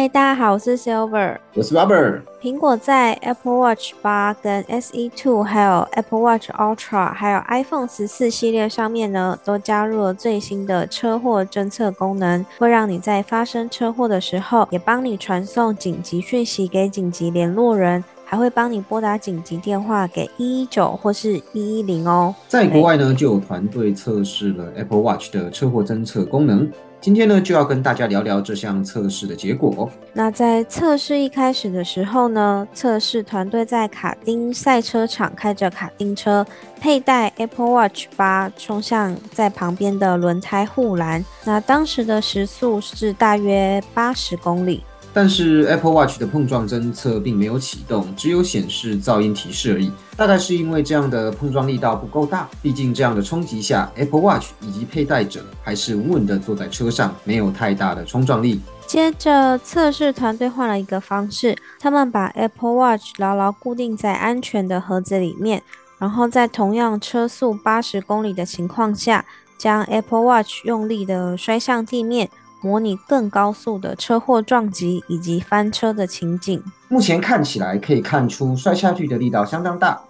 嗨，大家好，我是 Silver，我是 Robert。苹果在 Apple Watch 八、跟 SE Two、还有 Apple Watch Ultra、还有 iPhone 十四系列上面呢，都加入了最新的车祸侦测功能，会让你在发生车祸的时候，也帮你传送紧急讯息给紧急联络人，还会帮你拨打紧急电话给一一九或是一一零哦。在国外呢，就有团队测试了 Apple Watch 的车祸侦测功能。今天呢，就要跟大家聊聊这项测试的结果。那在测试一开始的时候呢，测试团队在卡丁赛车场开着卡丁车，佩戴 Apple Watch 八，冲向在旁边的轮胎护栏。那当时的时速是大约八十公里。但是 Apple Watch 的碰撞侦测并没有启动，只有显示噪音提示而已。大概是因为这样的碰撞力道不够大，毕竟这样的冲击下，Apple Watch 以及佩戴者还是稳稳地坐在车上，没有太大的冲撞力。接着，测试团队换了一个方式，他们把 Apple Watch 牢牢固定在安全的盒子里面，然后在同样车速八十公里的情况下，将 Apple Watch 用力的摔向地面。模拟更高速的车祸撞击以及翻车的情景。目前看起来可以看出摔下去的力道相当大，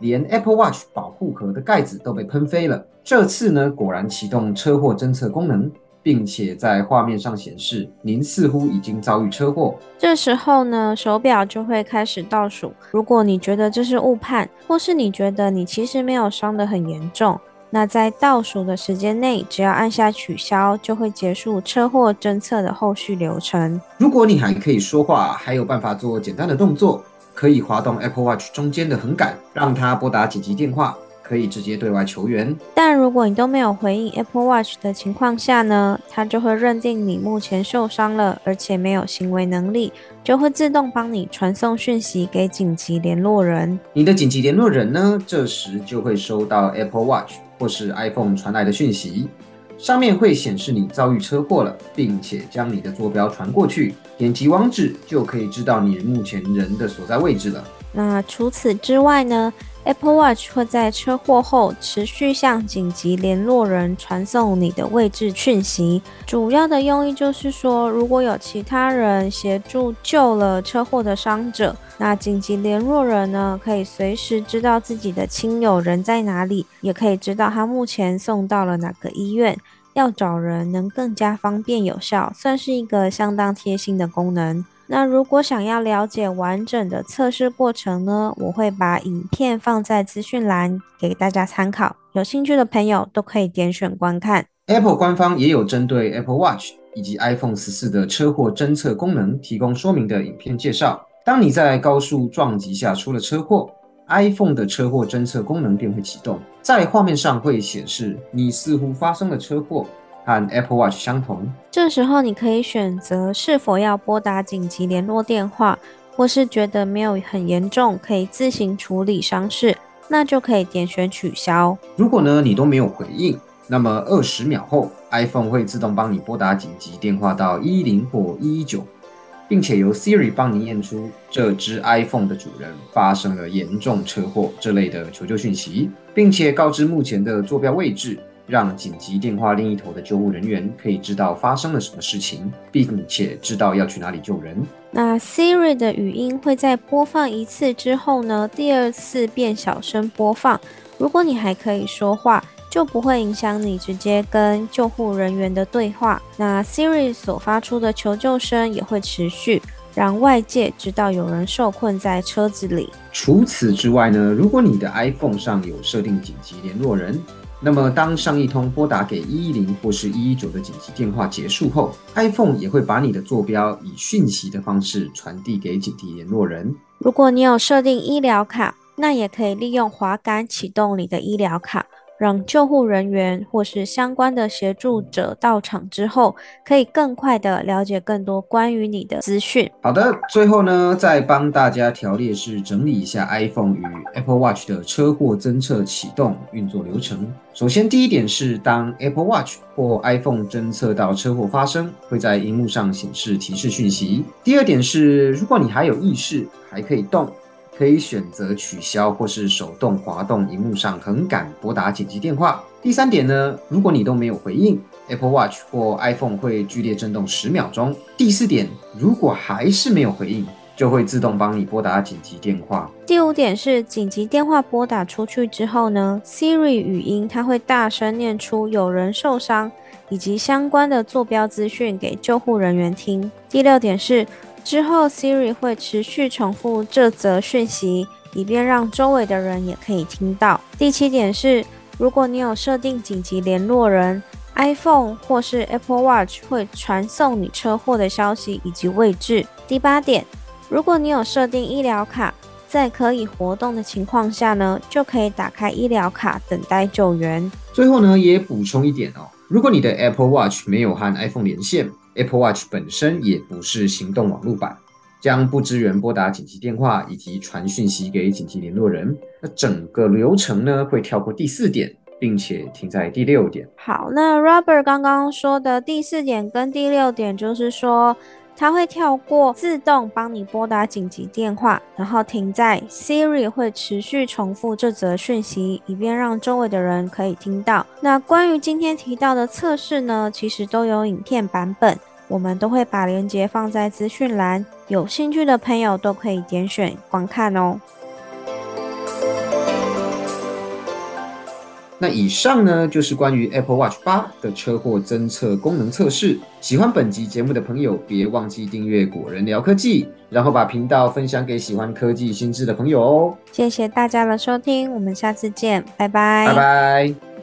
连 Apple Watch 保护壳的盖子都被喷飞了。这次呢，果然启动车祸侦测功能，并且在画面上显示您似乎已经遭遇车祸。这时候呢，手表就会开始倒数。如果你觉得这是误判，或是你觉得你其实没有伤得很严重。那在倒数的时间内，只要按下取消，就会结束车祸侦测的后续流程。如果你还可以说话，还有办法做简单的动作，可以滑动 Apple Watch 中间的横杆，让它拨打紧急电话。可以直接对外求援，但如果你都没有回应 Apple Watch 的情况下呢，它就会认定你目前受伤了，而且没有行为能力，就会自动帮你传送讯息给紧急联络人。你的紧急联络人呢，这时就会收到 Apple Watch 或是 iPhone 传来的讯息，上面会显示你遭遇车祸了，并且将你的坐标传过去，点击网址就可以知道你目前人的所在位置了。那除此之外呢？Apple Watch 会在车祸后持续向紧急联络人传送你的位置讯息，主要的用意就是说，如果有其他人协助救了车祸的伤者，那紧急联络人呢可以随时知道自己的亲友人在哪里，也可以知道他目前送到了哪个医院，要找人能更加方便有效，算是一个相当贴心的功能。那如果想要了解完整的测试过程呢？我会把影片放在资讯栏给大家参考，有兴趣的朋友都可以点选观看。Apple 官方也有针对 Apple Watch 以及 iPhone 十四的车祸侦测功能提供说明的影片介绍。当你在高速撞击下出了车祸，iPhone 的车祸侦测功能便会启动，在画面上会显示你似乎发生了车祸。和 Apple Watch 相同，这时候你可以选择是否要拨打紧急联络电话，或是觉得没有很严重，可以自行处理伤势，那就可以点选取消。如果呢你都没有回应，那么二十秒后，iPhone 会自动帮你拨打紧急电话到一一零或一一九，并且由 Siri 帮你验出这只 iPhone 的主人发生了严重车祸这类的求救讯息，并且告知目前的坐标位置。让紧急电话另一头的救护人员可以知道发生了什么事情，并且知道要去哪里救人。那 Siri 的语音会在播放一次之后呢，第二次变小声播放。如果你还可以说话，就不会影响你直接跟救护人员的对话。那 Siri 所发出的求救声也会持续，让外界知道有人受困在车子里。除此之外呢，如果你的 iPhone 上有设定紧急联络人。那么，当上一通拨打给一一零或是一一九的紧急电话结束后，iPhone 也会把你的坐标以讯息的方式传递给紧急联络人。如果你有设定医疗卡，那也可以利用滑杆启动你的医疗卡，让救护人员或是相关的协助者到场之后，可以更快的了解更多关于你的资讯。好的，最后呢，再帮大家条列式整理一下 iPhone 与 Apple Watch 的车祸侦测启动运作流程。首先，第一点是当 Apple Watch 或 iPhone 侦测到车祸发生，会在荧幕上显示提示讯息。第二点是，如果你还有意识，还可以动。可以选择取消或是手动滑动荧幕上横杆拨打紧急电话。第三点呢，如果你都没有回应，Apple Watch 或 iPhone 会剧烈震动十秒钟。第四点，如果还是没有回应，就会自动帮你拨打紧急电话。第五点是紧急电话拨打出去之后呢，Siri 语音它会大声念出有人受伤以及相关的坐标资讯给救护人员听。第六点是。之后，Siri 会持续重复这则讯息，以便让周围的人也可以听到。第七点是，如果你有设定紧急联络人，iPhone 或是 Apple Watch 会传送你车祸的消息以及位置。第八点，如果你有设定医疗卡，在可以活动的情况下呢，就可以打开医疗卡等待救援。最后呢，也补充一点哦，如果你的 Apple Watch 没有和 iPhone 连线。Apple Watch 本身也不是行动网络版，将不支援拨打紧急电话以及传讯息给紧急联络人。那整个流程呢，会跳过第四点，并且停在第六点。好，那 Robert 刚刚说的第四点跟第六点，就是说它会跳过自动帮你拨打紧急电话，然后停在 Siri 会持续重复这则讯息，以便让周围的人可以听到。那关于今天提到的测试呢，其实都有影片版本。我们都会把链接放在资讯栏，有兴趣的朋友都可以点选观看哦。那以上呢，就是关于 Apple Watch 八的车祸侦测功能测试。喜欢本集节目的朋友，别忘记订阅果仁聊科技，然后把频道分享给喜欢科技新知的朋友哦。谢谢大家的收听，我们下次见，拜拜，拜拜。